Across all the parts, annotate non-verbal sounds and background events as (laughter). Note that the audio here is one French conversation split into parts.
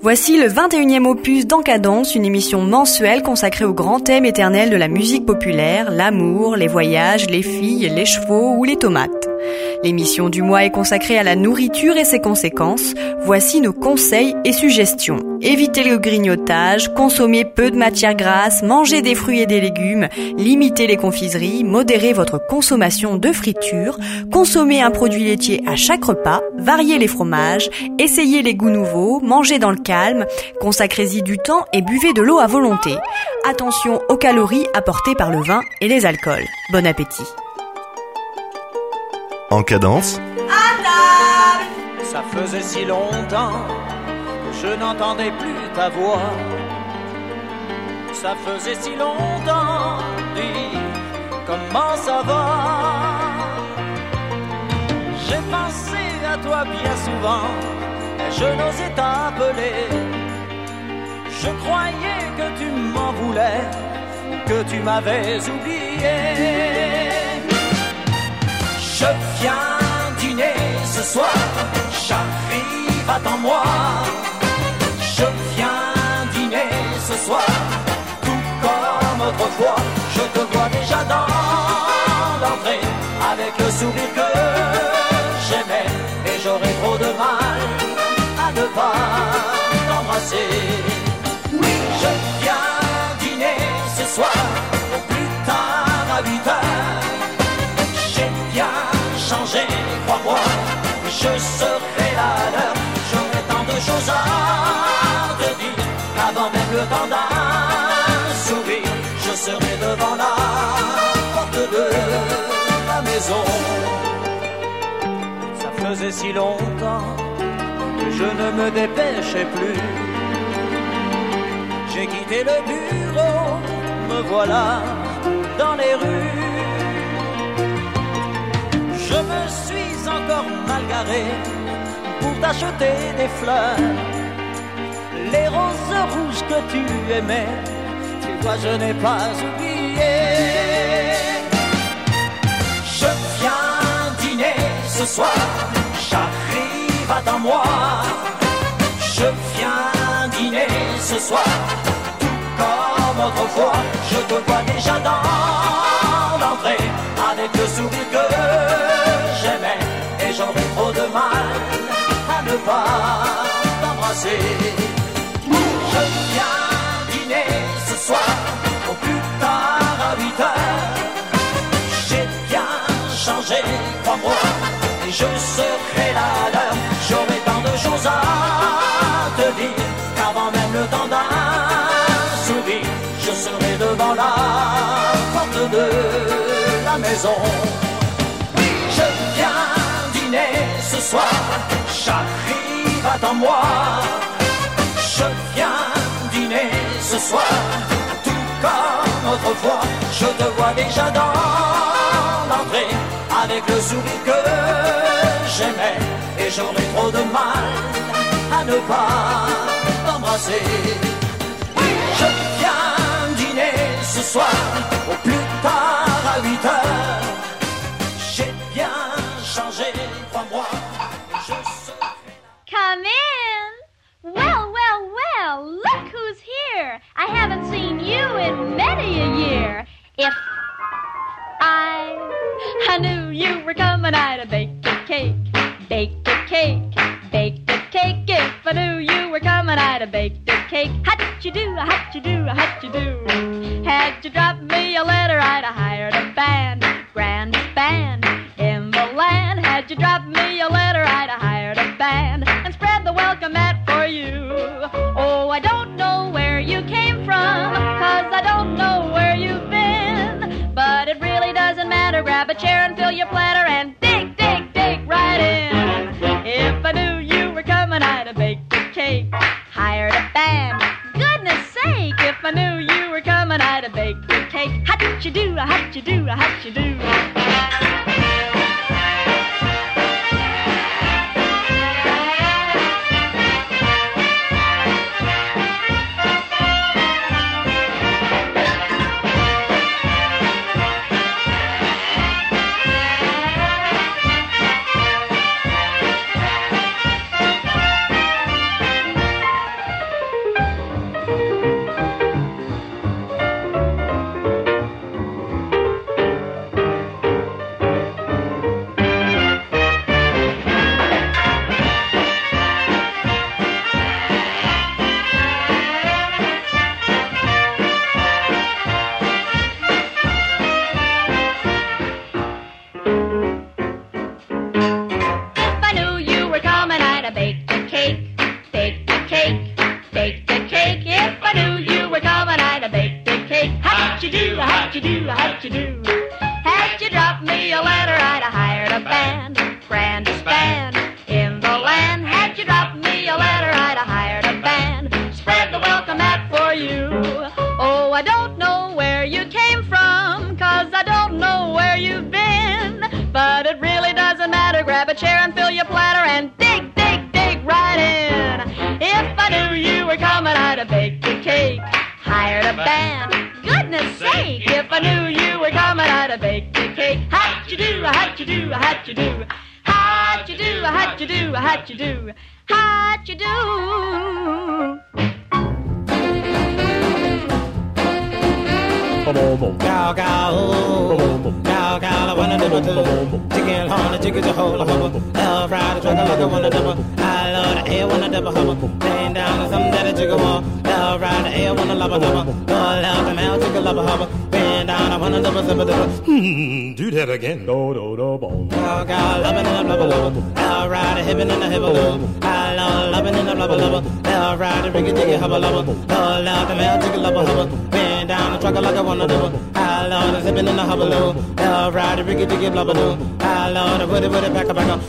Voici le 21e opus d'Encadence, une émission mensuelle consacrée au grand thème éternel de la musique populaire, l'amour, les voyages, les filles, les chevaux ou les tomates. L'émission du mois est consacrée à la nourriture et ses conséquences. Voici nos conseils et suggestions. Évitez le grignotage, consommez peu de matières grasses, mangez des fruits et des légumes, limitez les confiseries, modérez votre consommation de friture, consommez un produit laitier à chaque repas, variez les fromages, essayez les goûts nouveaux, mangez dans le calme, consacrez-y du temps et buvez de l'eau à volonté. Attention aux calories apportées par le vin et les alcools. Bon appétit. En cadence. Ça faisait si longtemps que je n'entendais plus ta voix. Ça faisait si longtemps, dis comment ça va? J'ai pensé à toi bien souvent, mais je n'osais t'appeler. Je croyais que tu m'en voulais, que tu m'avais oublié. Je viens dîner ce soir, j'arrive, attends-moi. Je te vois déjà dans l'entrée, avec le sourire que j'aimais. Et j'aurais trop de mal à ne pas t'embrasser. Oui, je viens dîner ce soir, au plus tard à 8 heures. J'ai bien changé, crois-moi, je serai à l'heure. J'aurai tant de choses à te dire, avant même le temps serai devant la porte de la maison. Ça faisait si longtemps que je ne me dépêchais plus. J'ai quitté le bureau, me voilà dans les rues. Je me suis encore mal garé pour t'acheter des fleurs. Les roses rouges que tu aimais, tu vois, je n'ai pas oublié. Je viens dîner ce soir, j'arrive, attends-moi. Je viens dîner ce soir, tout comme autrefois. Je te vois déjà dans l'entrée, avec le sourire que j'aimais. Et j'aurais trop de mal à ne pas t'embrasser. Au plus tard à 8 heures. J'ai bien changé, crois-moi, et je serai là. J'aurai tant de choses à te dire qu'avant même le temps d'un sourire, je serai devant la porte de la maison. Oui, je viens dîner ce soir, j'arrive, attends-moi. Ce soir, tout comme autrefois. Je te vois déjà dans l'entrée, avec le sourire que j'aimais. Et j'aurais trop de mal à ne pas t'embrasser. how do you do? Love ride, a riggy, diggy, blubber, I love the woody, woody,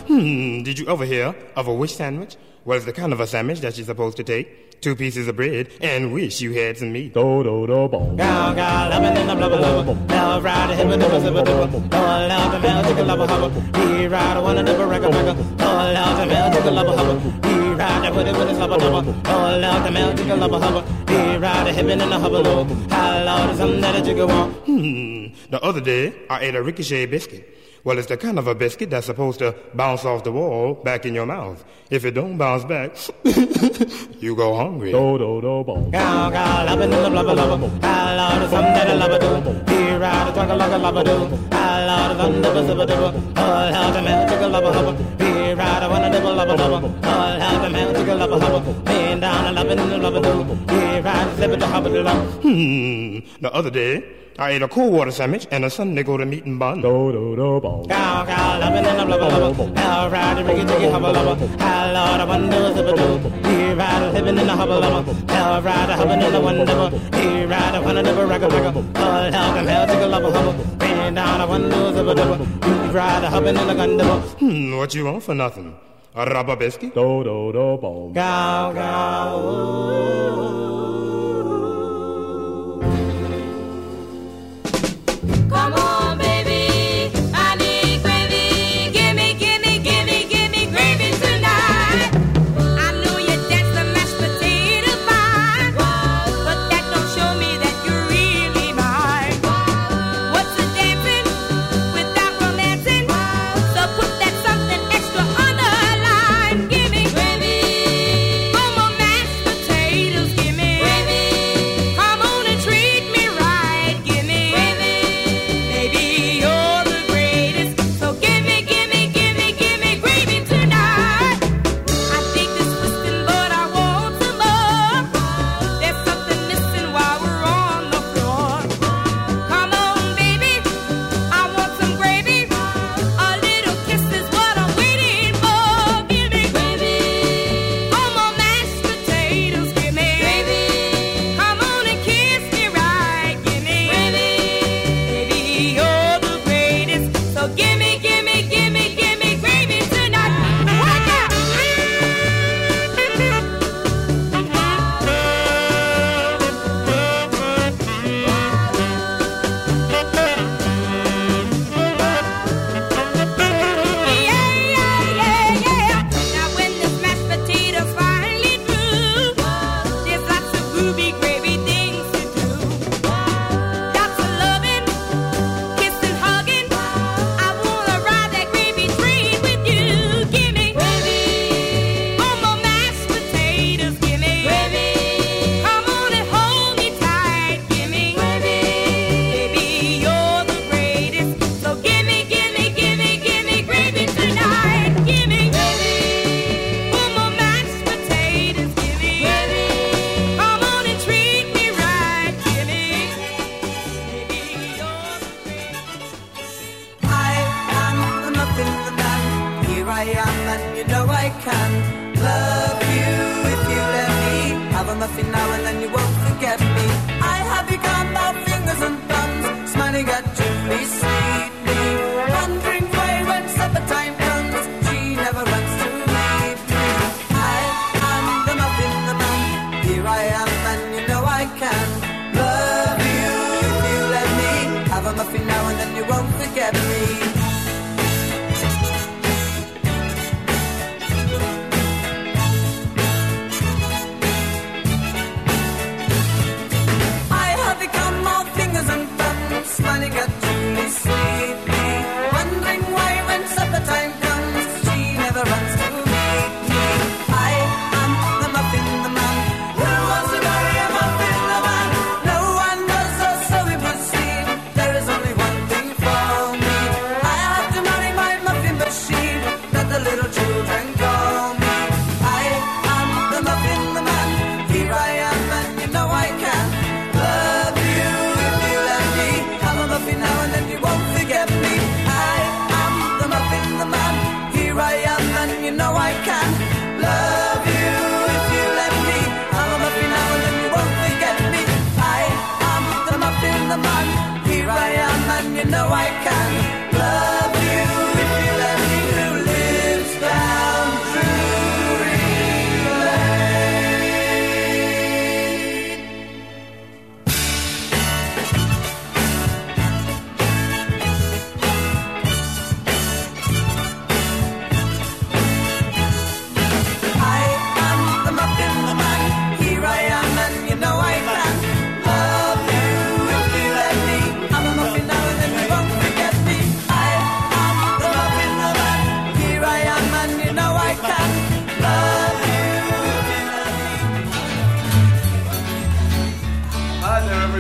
Hmm, did you ever hear of a wish sandwich? Well, it's the kind of a sandwich that you're supposed to take two pieces of bread, and wish you had some meat. Do do do boom. Gow gow, lemon and the blubber blubber. Love ride him with the buzzer with the bubble. Oh, love the bell, take a lubber hubble. He ride one and the baraka baraka. Oh, love the bell, take a lubber hubble. He ride put it with a slubber dubber. Oh, out the bell, take a lubber hubble. He ride him in the hubble. How loud is something that a jigger want? Hmm. The other day, I ate a ricochet biscuit. Well, it's the kind of a biscuit that's supposed to bounce off the wall back in your mouth. If it don't bounce back, (laughs) you go hungry. Do do do bom. Cow cow lubba lubba lubba lubba. I love the sun that I love it. Here I twangle like a lubba do. I love the thunder that I love it. All how the man took a lubba hubba. Here I wanna the lubba lubba. All how the man took a lubba hubba. Laying down a lubba in the lubba do. Here I slip it the hubba do. Hmm. The other day. I ate a cool water sandwich and a Sunday go to meat and bun. Do do do bum. Cow cow lovin' and I'm lovin' lovin'. Cow fried riggy jiggy hubba lubba. How Lord I wonder zip a doo. He ride a livin' in a hubba lubba. Hell ride a hubbin' in a wonder dubba. He ride a one and a ragga ragga. All hell can hell tickle lubba hubba. Rain down a one zip a dubba. He ride a hubbin' in a gun dubba. Hmm, what you want for nothing? A rubber biscuit? Do do do bum. Cow cow.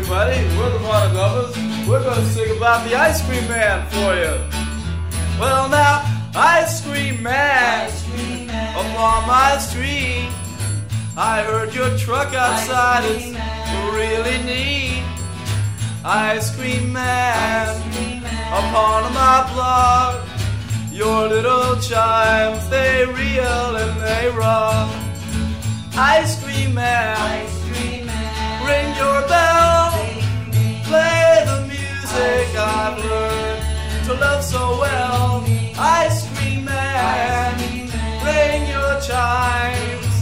We're the Water Lovers. We're gonna sing about the ice cream man for you. Well now, ice cream man, upon my street. I heard your truck outside is really neat. Ice cream man, upon my block. Your little chimes, they reel and they rock. Ice cream man, ring your bell. Play the music I've learned to love so well. Ice cream man, ring your chimes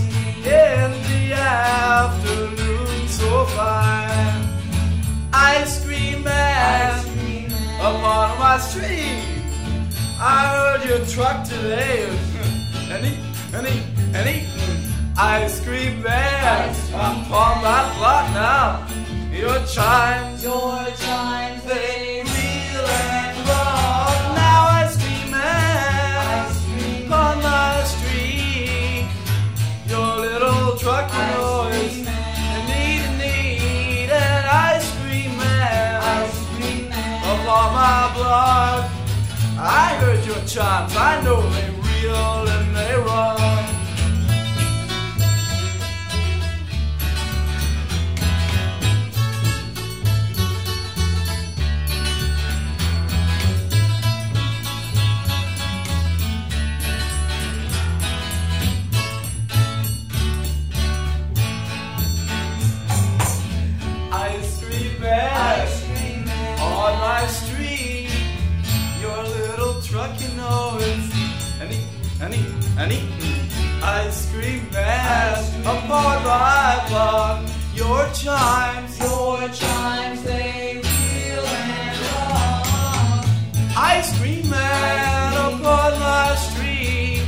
in the afternoon so fine. Ice cream man, upon my street. I heard your truck today, (laughs) and eat, and eat, and eat. Ice cream man, upon my block now. Your chimes, your chimes, they reel and rock. Now ice cream man, upon my street. Your little truck noise, need, need an ice cream man, upon my block. I heard your chimes, I know they reel and they rock. An eat, an ice cream man upon my block. Your chimes, your chimes, they reel and rock. Ice cream man upon my street.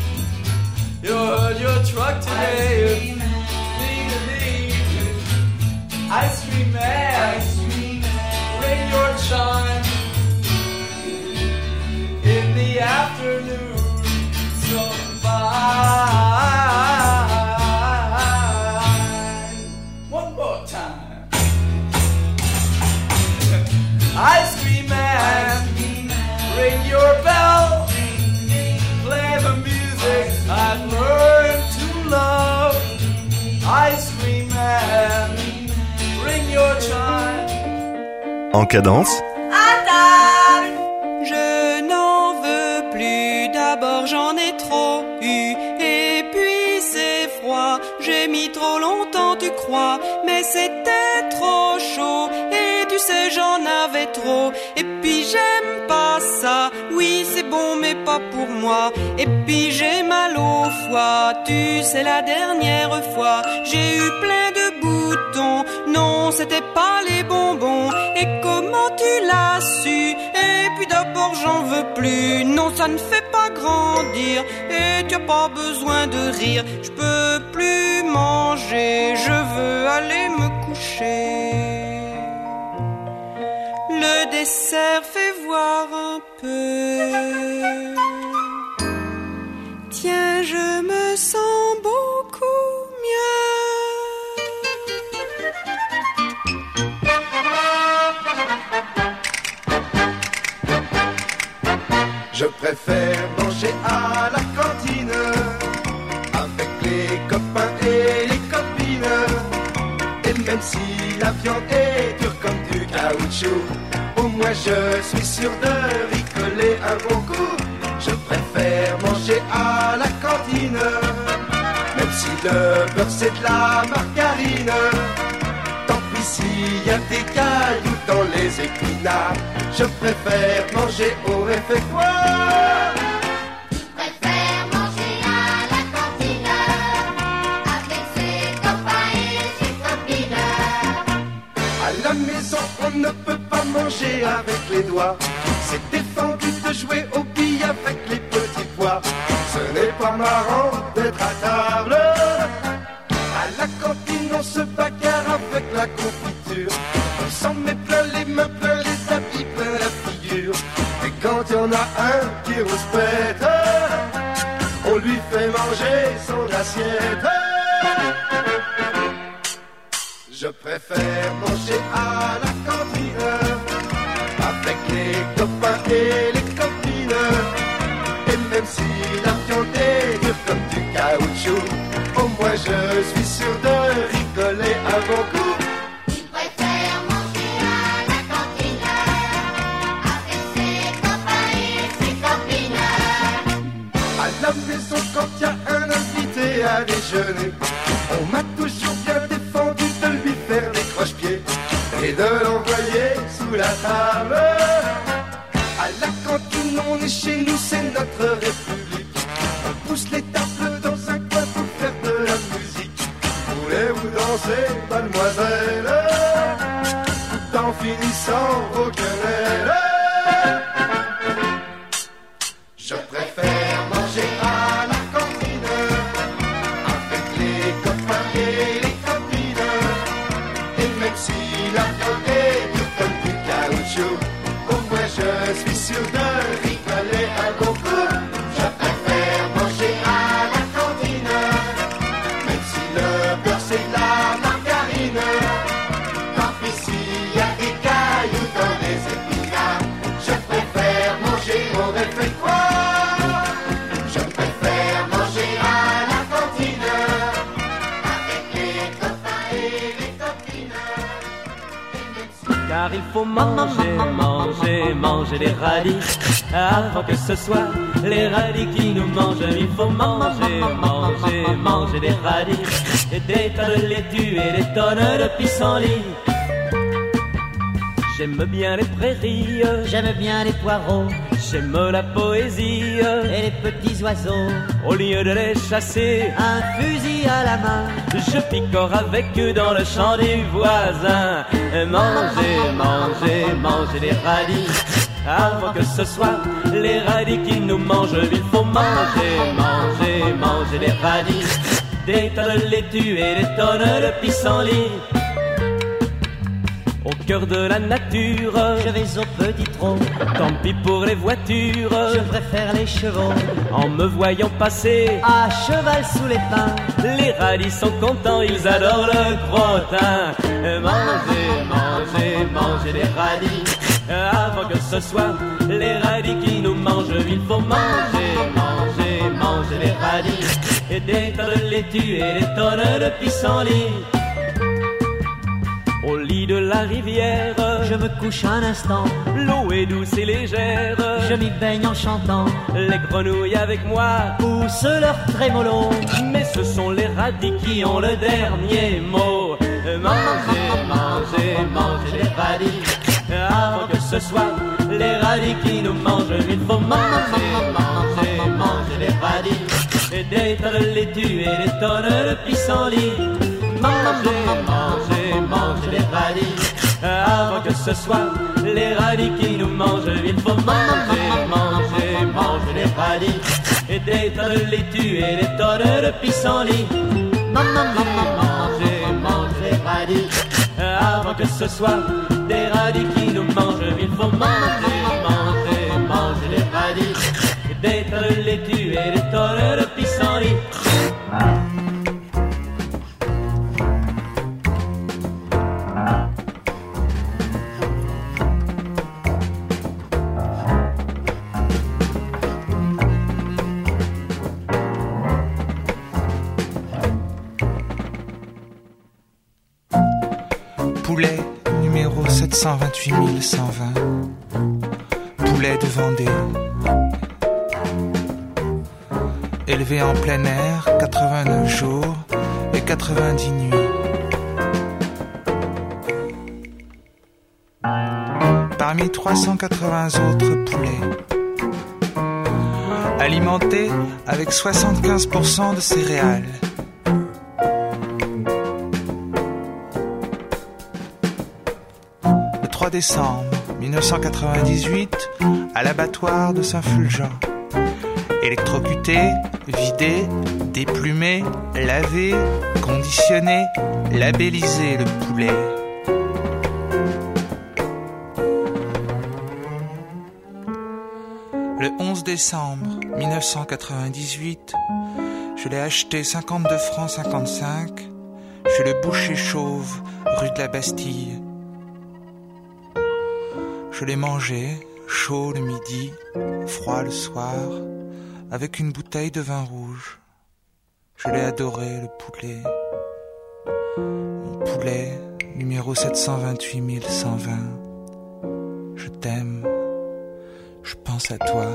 You heard your truck today. Need a need. Ice cream man, ring your chime in the afternoon. So fine. One more time. Ice cream man, ring your bell. Play the music I've learned to love. Ice cream man, ring your chime. En cadence, Je n'en veux plus, d'abord j'en Mais c'était trop chaud, et tu sais j'en avais trop. Et puis j'aime pas ça, oui c'est bon mais pas pour moi. Et puis j'ai mal au foie, tu sais la dernière fois, j'ai eu plein de boutons. Non, c'était pas les bonbons. Et comment tu l'as su? J'en veux plus. Non, ça ne fait pas grandir. Et tu as pas besoin de rire. Je peux plus manger. Je veux aller me coucher. Le dessert fait voir un peu. Je préfère manger à la cantine avec les copains et les copines. Et même si la viande est dure comme du caoutchouc, au moins je suis sûr de ricoler un bon coup. Je préfère manger à la cantine, même si le beurre c'est de la margarine. Tant pis s'il y a des cailloux dans les épinards, je préfère manger au réfectoire. Préfère manger à la cantine avec ses copains et ses copines. À la maison, on ne peut pas manger avec les doigts. C'est défendu de jouer au billes avec les petits pois. Ce n'est pas marrant d'être à table. Préfère manger à la cantine les copains et les copines. Et même si la viande est dure comme du caoutchouc, au moins je suis sûr de rigoler un bon coup. Il préfère manger à la cantine avec ses copains et ses copines. À la maison, quand il y a un invité à déjeuner, table. À la cantine, on est chez nous, c'est notre république. Manger, les radis. Avant que ce soit les radis qui nous mangent Il faut manger, manger, manger les radis. Et des tas de laitue et des tonnes de pissenlit J'aime bien les prairies, j'aime bien les poireaux, j'aime la poésie. Et les petits oiseaux. Au lieu de les chasser, un fusil à la main, je picore avec eux dans le champ des voisins. Manger, manger, manger les radis. Avant que ce soit les radis qui nous mangent, il faut manger, manger, manger les radis. Des tas de laitue et des tonnes de pissenlit. Au cœur de la nature, je vais au petit trot. Tant pis pour les voitures, je préfère les chevaux. En me voyant passer à cheval sous les pins, les radis sont contents, ils adorent le crottin. Manger, manger, manger les radis. Avant que ce soit les radis qui nous mangent, il faut manger, manger, manger les radis. Et des tas de laitue et des tonnes de pissenlit. Au lit de la rivière, je me couche un instant. L'eau est douce et légère, je m'y baigne en chantant. Les grenouilles avec moi poussent leur trémolo. Mais ce sont les radis qui ont le dernier mot. Manger, manger, manger les radis. Avant que ce soit les radis qui nous mangent, il faut manger, manger, manger les radis. Et des tas de laitue et des tonnes de pissenlit. Manger, manger, manger les radis. Avant que ce soit les radis qui nous mangent, il faut manger, manger, manger les radis. Et des tas de laitue et des tonnes de pissenlit. Manger, manger, manger les radis. Avant que ce soit des radis qui mangent, il faut manger, manger, manger les radis. De laitue et des tonnes de pissenlit. Poulet 728 120. Poulet de Vendée. Élevé en plein air 89 jours et 90 nuits. Parmi 380 autres poulets. Alimenté avec 75% de céréales. Décembre 1998, à l'abattoir de Saint-Fulgent. Électrocuté, vidé, déplumé, lavé, conditionné, labellisé le poulet. Le 11 décembre 1998, je l'ai acheté 52 francs 55 chez le boucher chauve rue de la Bastille. Je l'ai mangé, chaud le midi, froid le soir, avec une bouteille de vin rouge. Je l'ai adoré, le poulet. Mon poulet, numéro 728 120. Je t'aime, je pense à toi.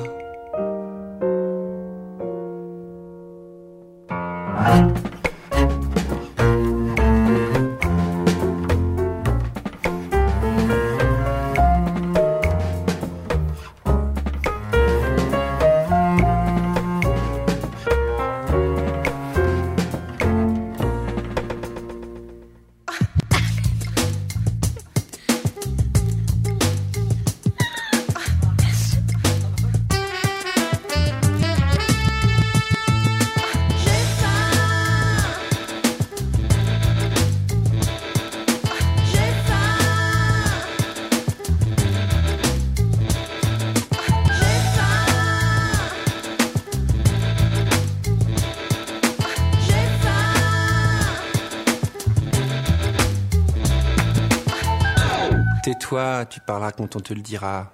Tu parleras quand on te le dira.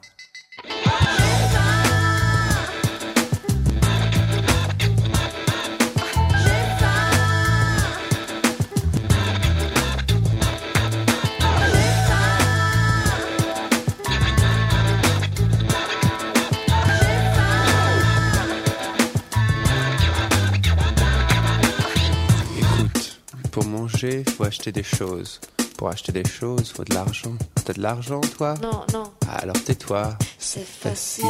Faut acheter des choses. Pour acheter des choses, faut de l'argent. T'as de l'argent, toi? Non, non, Ah, Alors tais-toi. c'est facile.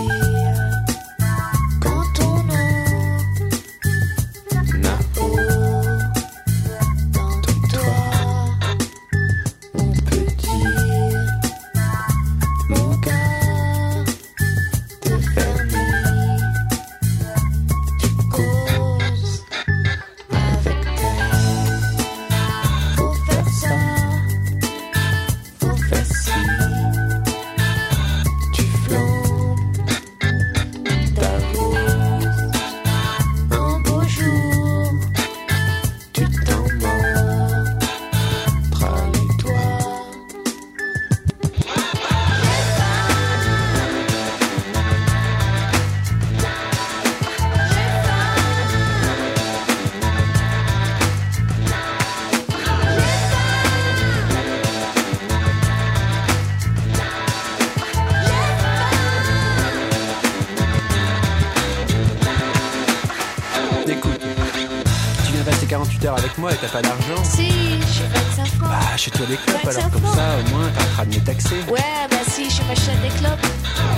Moi et t'as pas d'argent si, j'ai 25 francs. Bah, achète-toi des clopes 25 alors, comme ça, au moins, t'arrêteras de me taxer. Ouais, bah si je m'achète des clopes,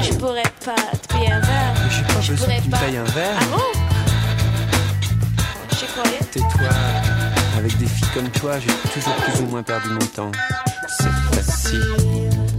je pourrais pas te payer un verre. Mais j'ai pas Je besoin pourrais que tu me payes un verre. Ah bon? J'y croyais. Tais-toi. Avec des filles comme toi, j'ai toujours plus ou moins perdu mon temps. C'est facile.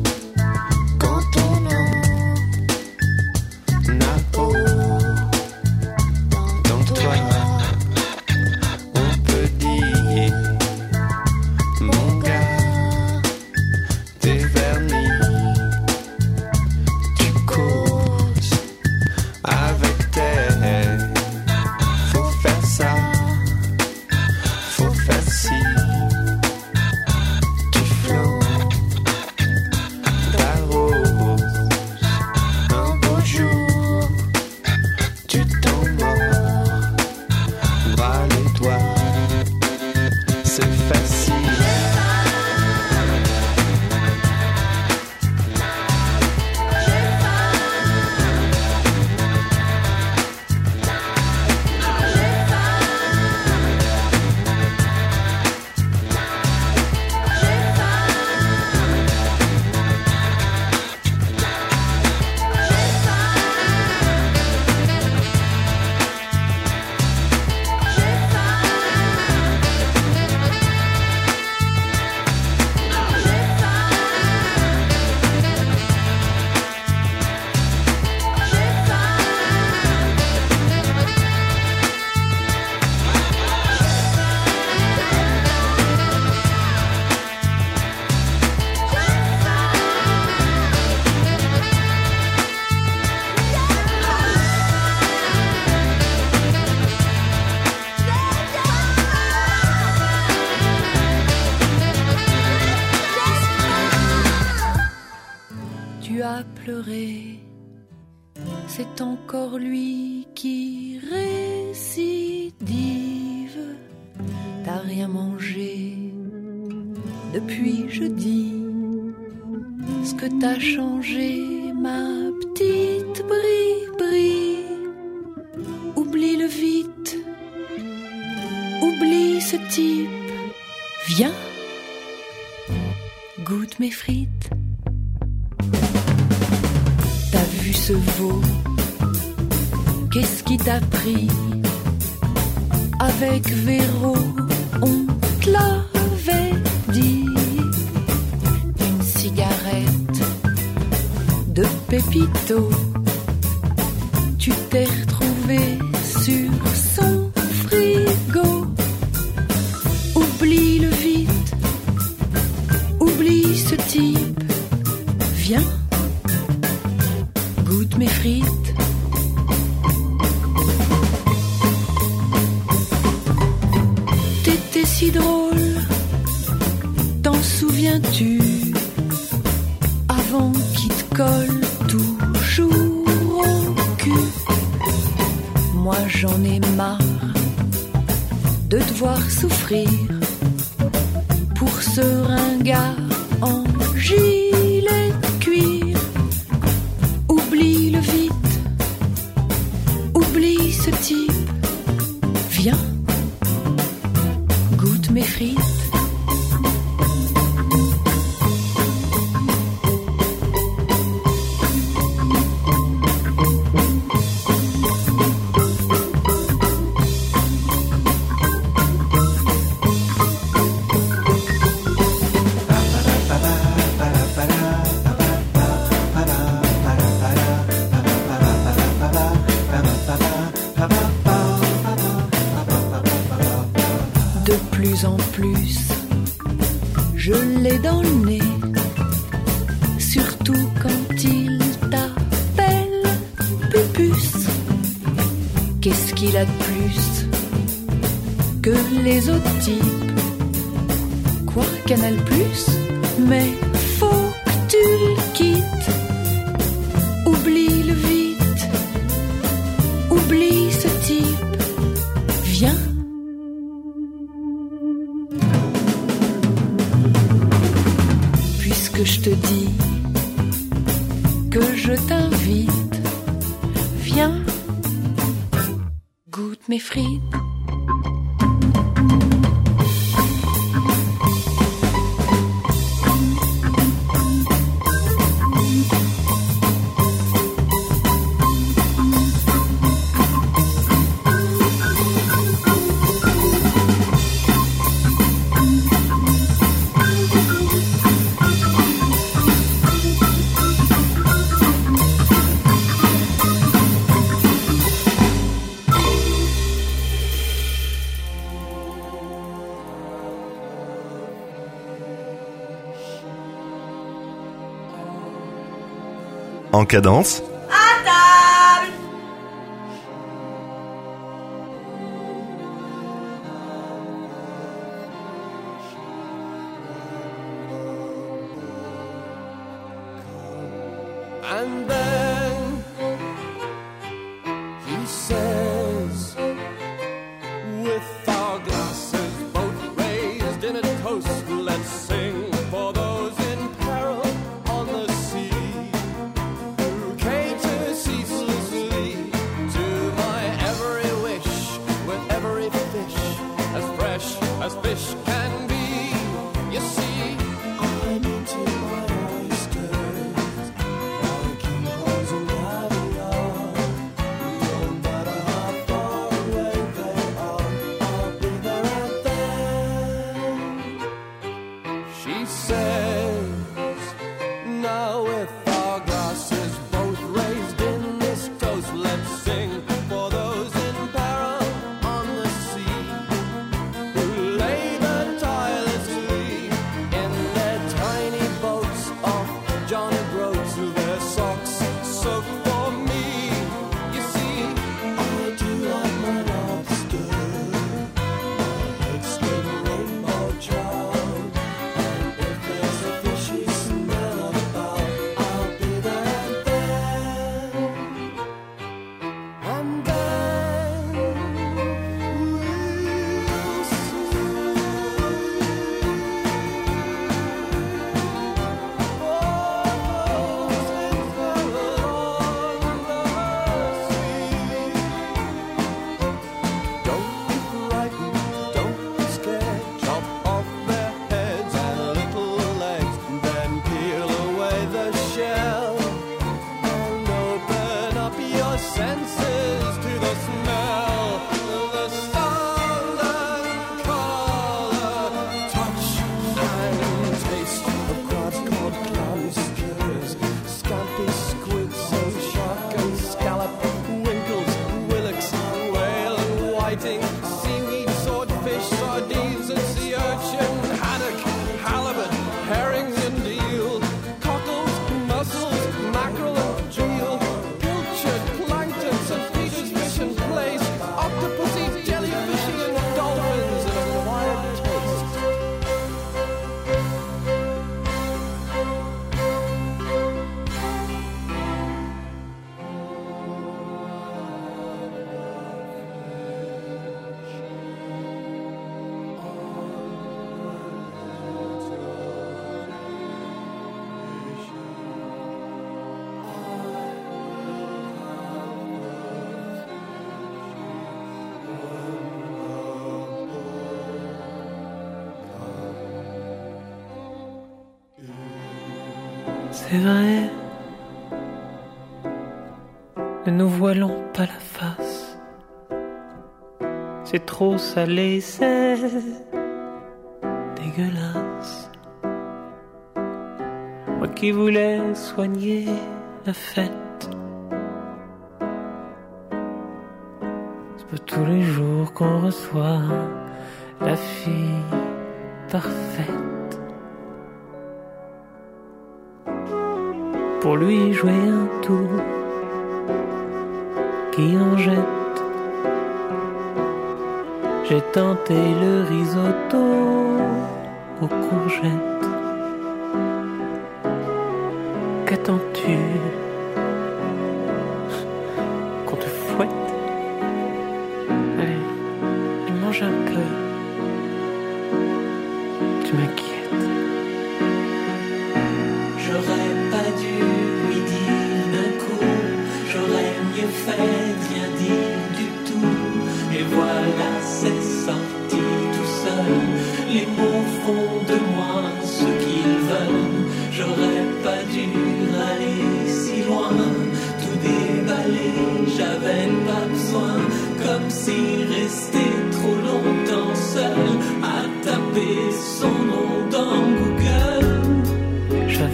drôle, t'en souviens-tu Avant qu'il te colle toujours au cul? Moi j'en ai marre de te voir souffrir. mes frites. cadence. C'est vrai, ne nous voilons pas la face. C'est trop salé, c'est dégueulasse. Moi qui voulais soigner la fête. C'est pas tous les jours qu'on reçoit la fille parfaite. Pour lui jouer un tour qui en jette. J'ai tenté le risotto aux courgettes.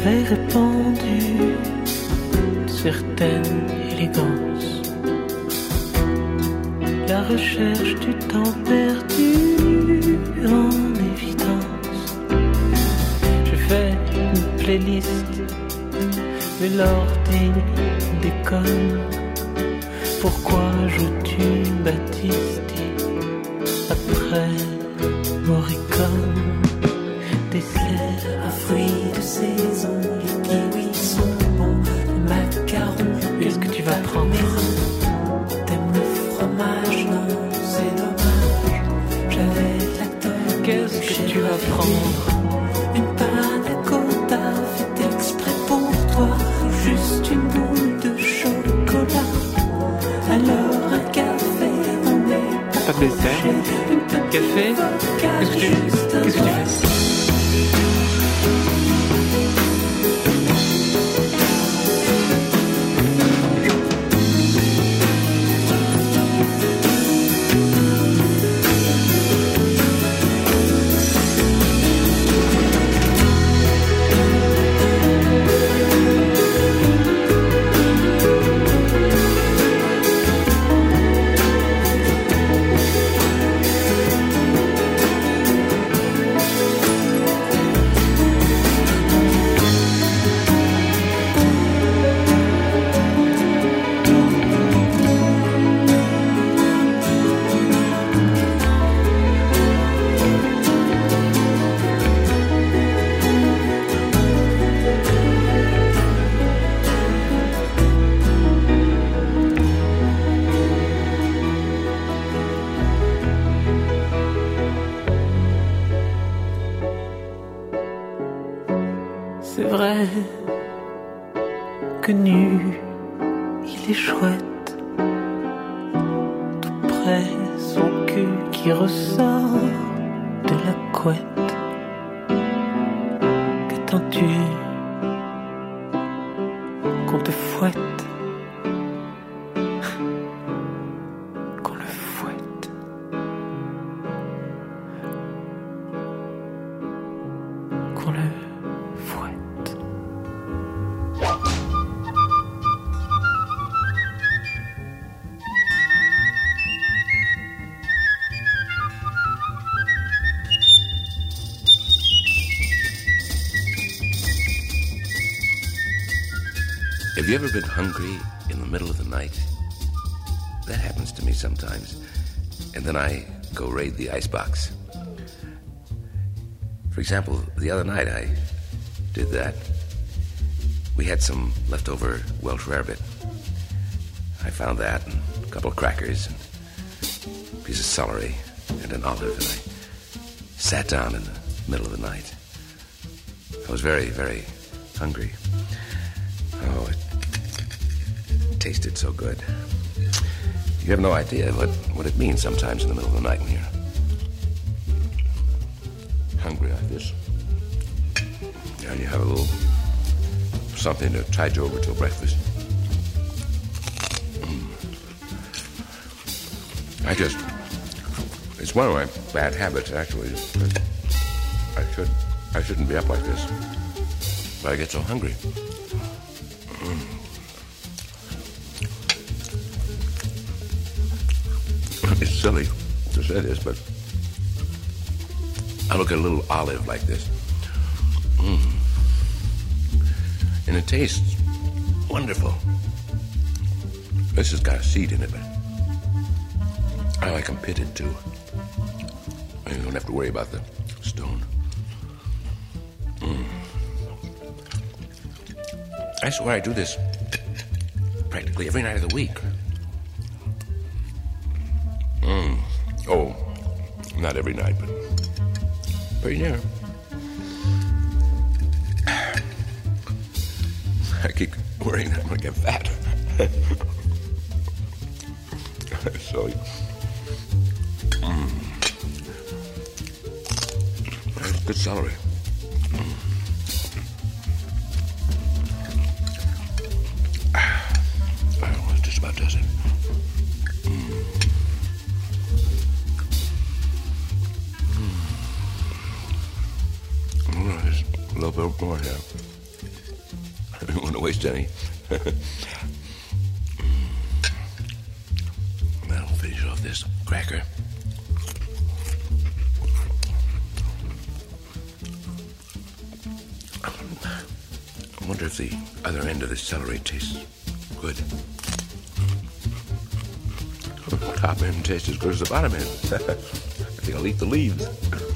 J'avais répandu certaine élégance. La recherche du temps perdu en évidence. J'ai fait une playlist de l'ordi déconne. Pourquoi joues-tu Battisti après Café. Qu'est-ce que tu, qu'est-ce que tu you ever been hungry in the middle of the night? That happens to me sometimes. And then I go raid the icebox. For example, the other night I did that. We had some leftover Welsh rarebit. I found that and a couple of crackers and a piece of celery and an olive, and I sat down in the middle of the night. I was very, very hungry. Tasted so good. You have no idea what, what it means sometimes in the middle of the night when you're hungry like this. And you have a little something to tide you over till breakfast. Mm. I just, it's one of my bad habits actually. I should, I shouldn't be up like this. But I get so hungry. Silly to say this, but I look at a little olive like this. Mm. And it tastes wonderful. This has got a seed in it, but I like them pitted too. And you don't have to worry about the stone. Mm. I swear I do this practically every night of the week. Not every night, but pretty near. (sighs) I keep worrying that I'm gonna get fat. (laughs) so, mm. Good celery. Any. That'll (laughs) finish off this cracker. I wonder if the other end of the celery tastes good. The top end tastes as good as the bottom end. (laughs) I think I'll eat the leaves.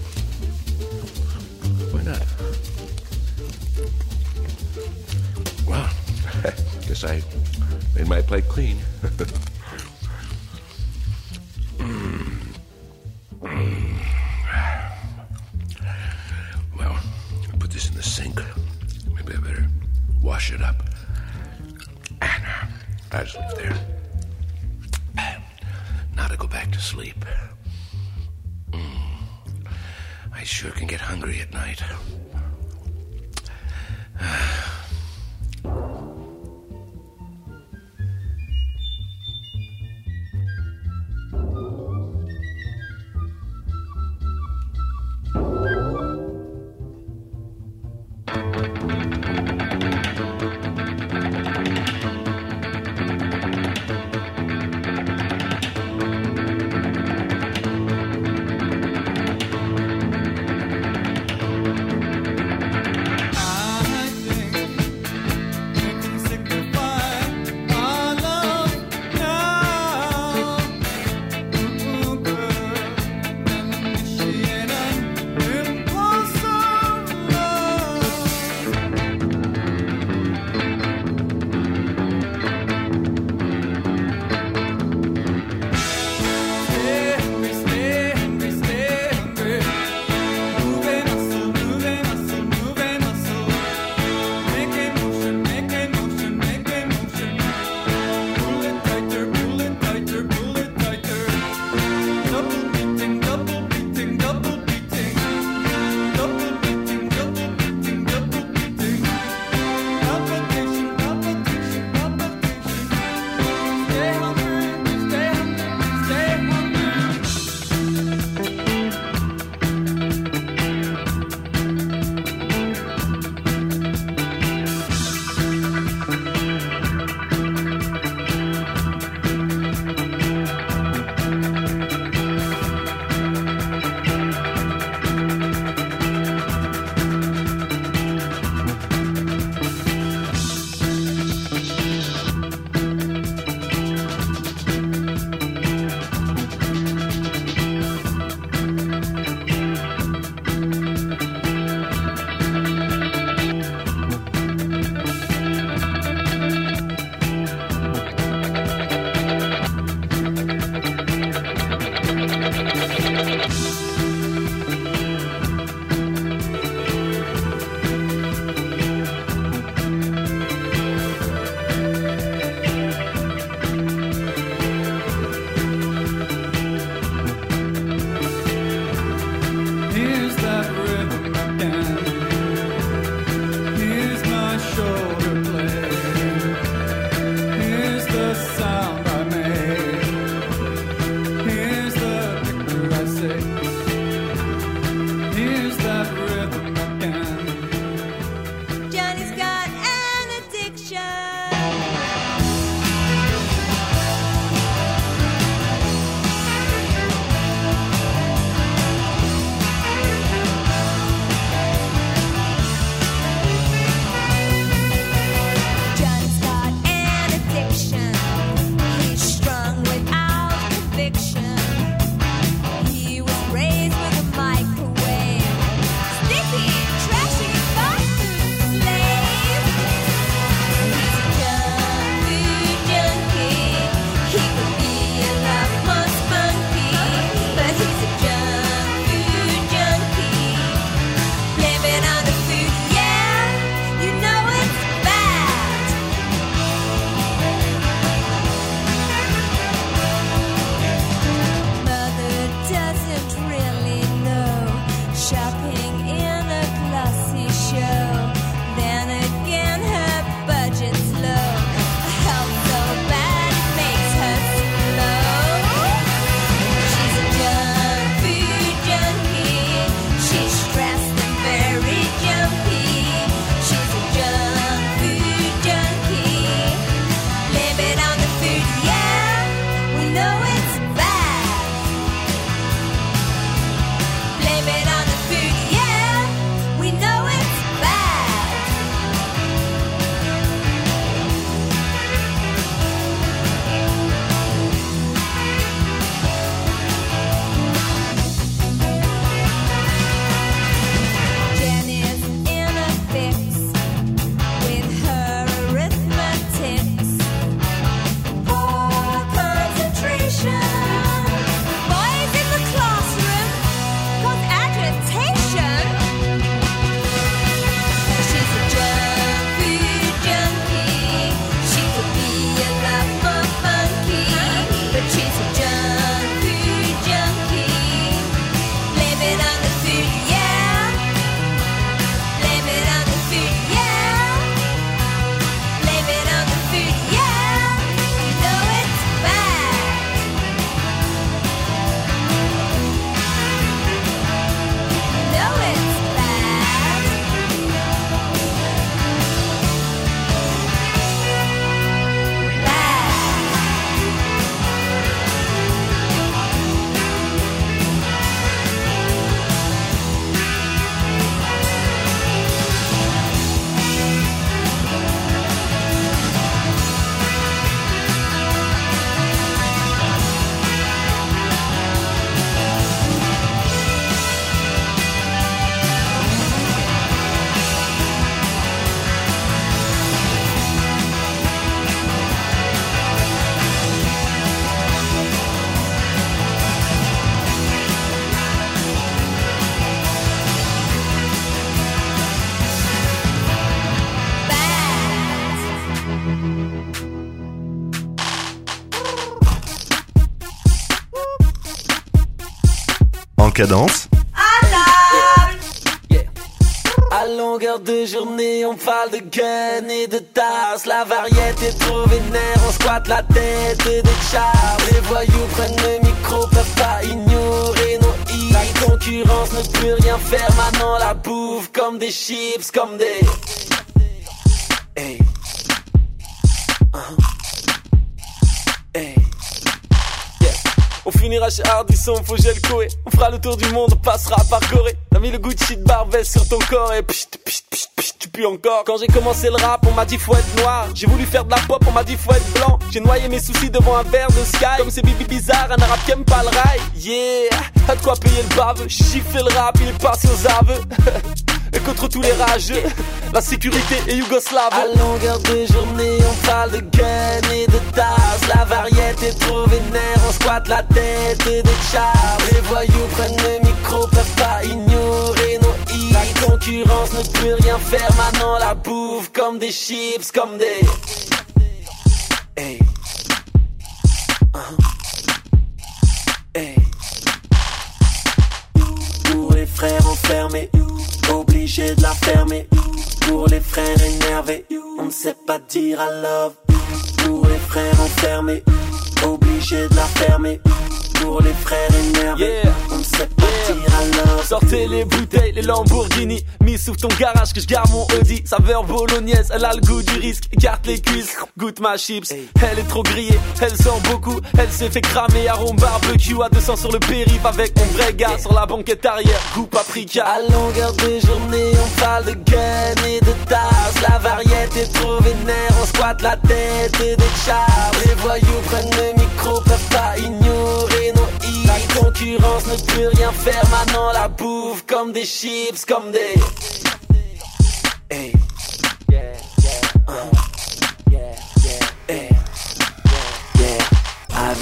Guess I made my plate clean. (laughs) cadence. À longueur de journée, on parle de gun et de tasse. La variété est trop vénère, on squatte la tête des chars. Les voyous prennent le micro, peuvent pas ignorer nos hits. La concurrence ne peut rien faire, maintenant la bouffe comme des chips, comme des. On finira chez Hardisson, gel Koé. On fera le tour du monde, on passera par Corée. T'as mis le Gucci de Barbès sur ton corps et pchit, pchit, pchit, pchit, tu pues encore. Quand j'ai commencé le rap, on m'a dit faut être noir. J'ai voulu faire de la pop, on m'a dit faut être blanc. J'ai noyé mes soucis devant un verre de sky. Comme c'est bibi bizarre, un arabe qui aime pas le rail. Yeah, t'as de quoi payer le bave. Fait le rap, il est aux aveux. (laughs) Et contre tous les rageux, la sécurité est yougoslave. À longueur de journée, on parle de gun et de tasse. La variété est trop vénère, on squatte la tête des chars. Les voyous prennent le micro, peuvent pas ignorer concurrence ne peut rien faire, maintenant la bouffe comme des chips, comme des. Hey. Uh-huh. Hey. Pour les frères enfermés, obligé de la fermer. Pour les frères énervés, on ne sait pas dire I love. Pour les frères enfermés, obligé de la fermer. Pour les frères énervés, on ne sait dire I love. Sortez les bouteilles, les Lamborghini. Mis sous ton garage que je garde mon Audi. Saveur bolognaise, elle a le goût du risque. Écarte les cuisses, goûte ma chips. Elle est trop grillée, elle sent beaucoup. Elle s'est fait cramer arôme barbecue à 200 sur le périph' avec mon vrai gars sur la banquette arrière. Goût paprika. À longueur de journée, on parle de gun et de tasse. La variété est trop vénère, on squatte la tête des chars. Les voyous prennent le micro, peuvent pas ignorer La concurrence ne peut rien faire, maintenant la bouffe comme des chips, comme des. Hey. Uh.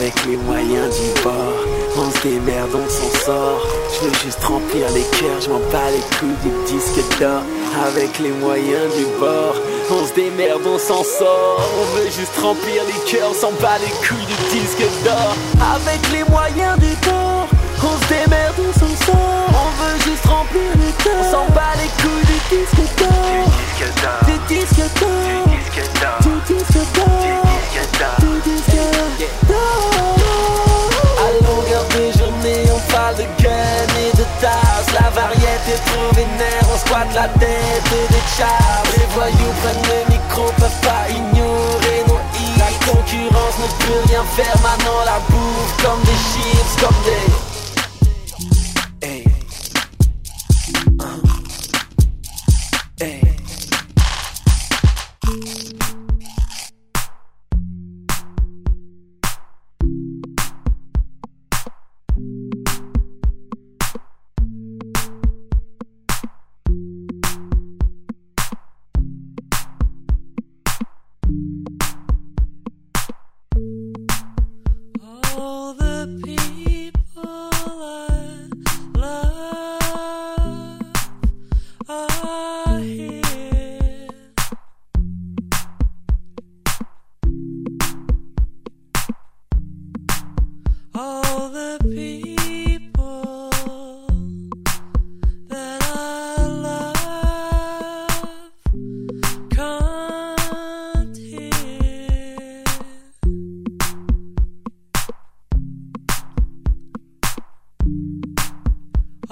Avec les moyens du bord, on se démerde, on s'en sort. Je veux juste remplir les cœurs, je m'en bats les couilles du disque d'or. Avec les moyens du bord, on se démerde, on s'en sort. On veut juste remplir les cœurs, on s'en bat les couilles du disque d'or. Avec les moyens du bord, on se démerde, on s'en sort. On veut juste remplir les cœurs, on s'en bat les couilles du disque d'or. Du disque d'or. Du disque d'or. Du disque d'or. Trop vénère, on squatte la tête des chars. Les voyous prennent le micro, peuvent pas ignorer nos hits. La concurrence ne peut rien faire, maintenant la bouffe comme des chips, comme des.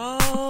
Oh.